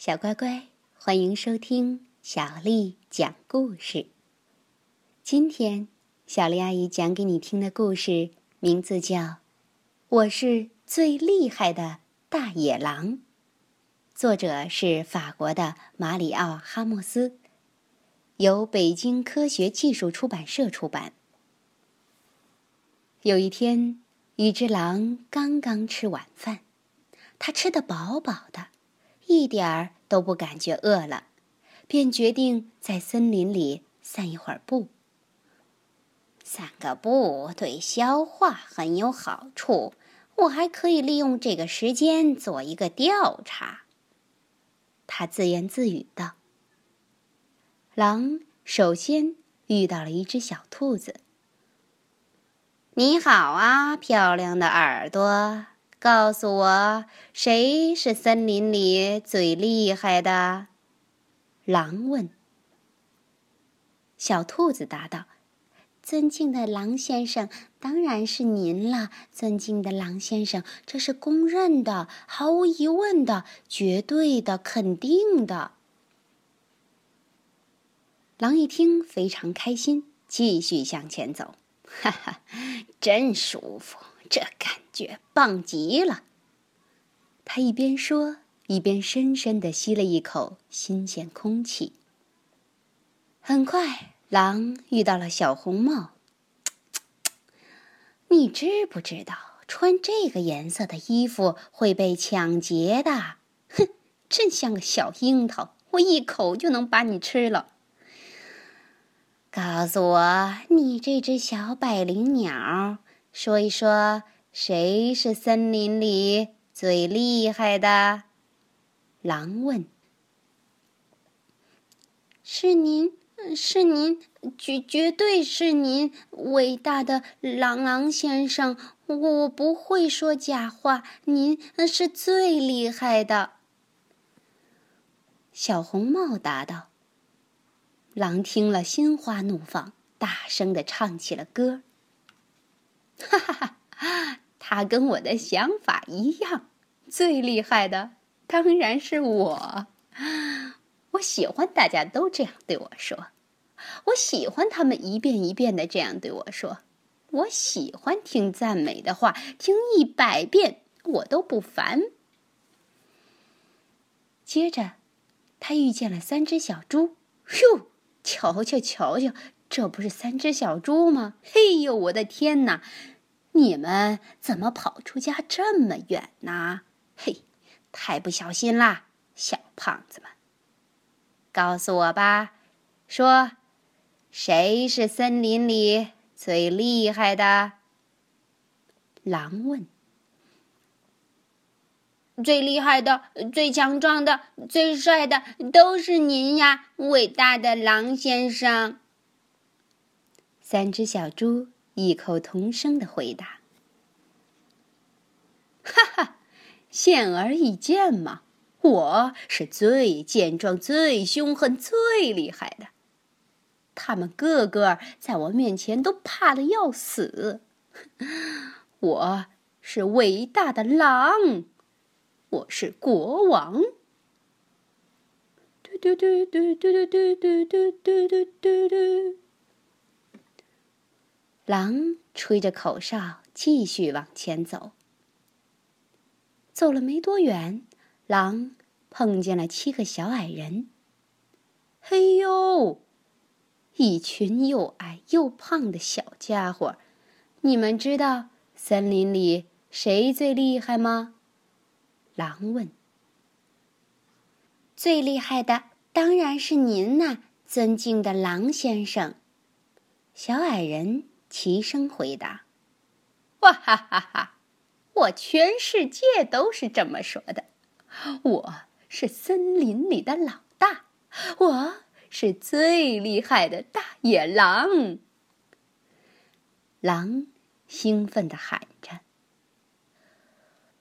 小乖乖，欢迎收听小丽讲故事。今天，小丽阿姨讲给你听的故事名字叫《我是最厉害的大野狼》，作者是法国的马里奥·哈莫斯，由北京科学技术出版社出版。有一天，一只狼刚刚吃晚饭，它吃得饱饱的。一点儿都不感觉饿了，便决定在森林里散一会儿步。散个步对消化很有好处，我还可以利用这个时间做一个调查。他自言自语道。狼首先遇到了一只小兔子。“你好啊，漂亮的耳朵。”告诉我，谁是森林里最厉害的？狼问。小兔子答道：“尊敬的狼先生，当然是您了。尊敬的狼先生，这是公认的，毫无疑问的，绝对的，肯定的。”狼一听，非常开心，继续向前走。哈哈，真舒服。这感觉棒极了！他一边说，一边深深的吸了一口新鲜空气。很快，狼遇到了小红帽。你知不知道，穿这个颜色的衣服会被抢劫的？哼，真像个小樱桃，我一口就能把你吃了。告诉我，你这只小百灵鸟。说一说，谁是森林里最厉害的？狼问。是您，是您，绝绝对是您，伟大的狼狼先生！我不会说假话，您是最厉害的。小红帽答道。狼听了，心花怒放，大声的唱起了歌。哈哈哈，他跟我的想法一样，最厉害的当然是我。我喜欢大家都这样对我说，我喜欢他们一遍一遍的这样对我说，我喜欢听赞美的话，听一百遍我都不烦。接着，他遇见了三只小猪，哟，瞧瞧瞧瞧！这不是三只小猪吗？嘿呦，我的天哪！你们怎么跑出家这么远呢？嘿，太不小心啦，小胖子们！告诉我吧，说，谁是森林里最厉害的？狼问。最厉害的、最强壮的、最帅的，都是您呀，伟大的狼先生。三只小猪异口同声的回答：“哈哈，显而易见嘛，我是最健壮、最凶狠、最厉害的。他们个个在我面前都怕的要死。我是伟大的狼，我是国王。”嘟嘟嘟嘟嘟嘟嘟嘟嘟嘟嘟嘟。狼吹着口哨，继续往前走。走了没多远，狼碰见了七个小矮人。嘿呦，一群又矮又胖的小家伙！你们知道森林里谁最厉害吗？狼问。最厉害的当然是您呐，尊敬的狼先生。小矮人。齐声回答：“哇哈哈哈！我全世界都是这么说的。我是森林里的老大，我是最厉害的大野狼。”狼兴奋地喊着。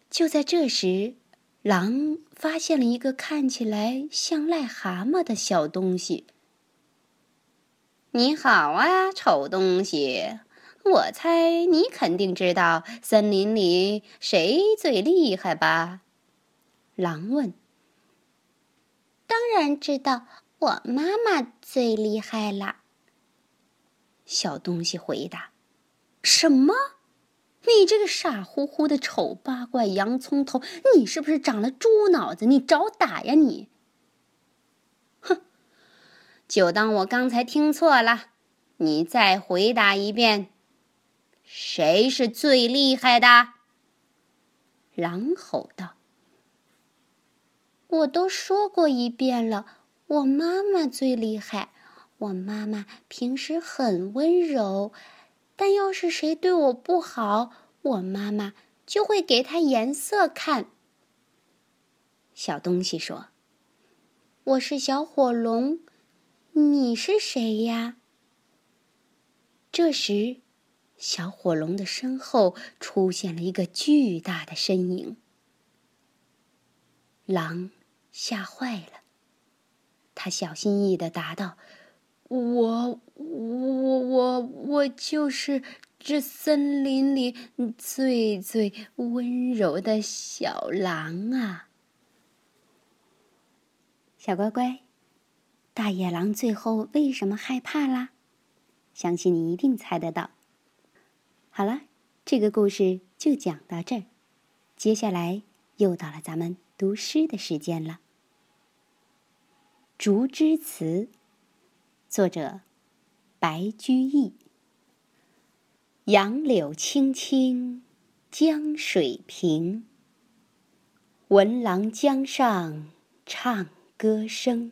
就在这时，狼发现了一个看起来像癞蛤蟆的小东西。你好啊，丑东西！我猜你肯定知道森林里谁最厉害吧？狼问。当然知道，我妈妈最厉害啦。小东西回答：“什么？你这个傻乎乎的丑八怪洋葱头，你是不是长了猪脑子？你找打呀你！”就当我刚才听错了。你再回答一遍，谁是最厉害的？狼吼道：“我都说过一遍了，我妈妈最厉害。”我妈妈平时很温柔，但要是谁对我不好，我妈妈就会给他颜色看。小东西说：“我是小火龙，你是谁呀？”这时，小火龙的身后出现了一个巨大的身影。狼吓坏了，他小心翼翼的答道。我我我我就是这森林里最最温柔的小狼啊！小乖乖，大野狼最后为什么害怕啦？相信你一定猜得到。好了，这个故事就讲到这儿，接下来又到了咱们读诗的时间了，《竹枝词》。作者：白居易。杨柳青青江水平，闻郎江上唱歌声。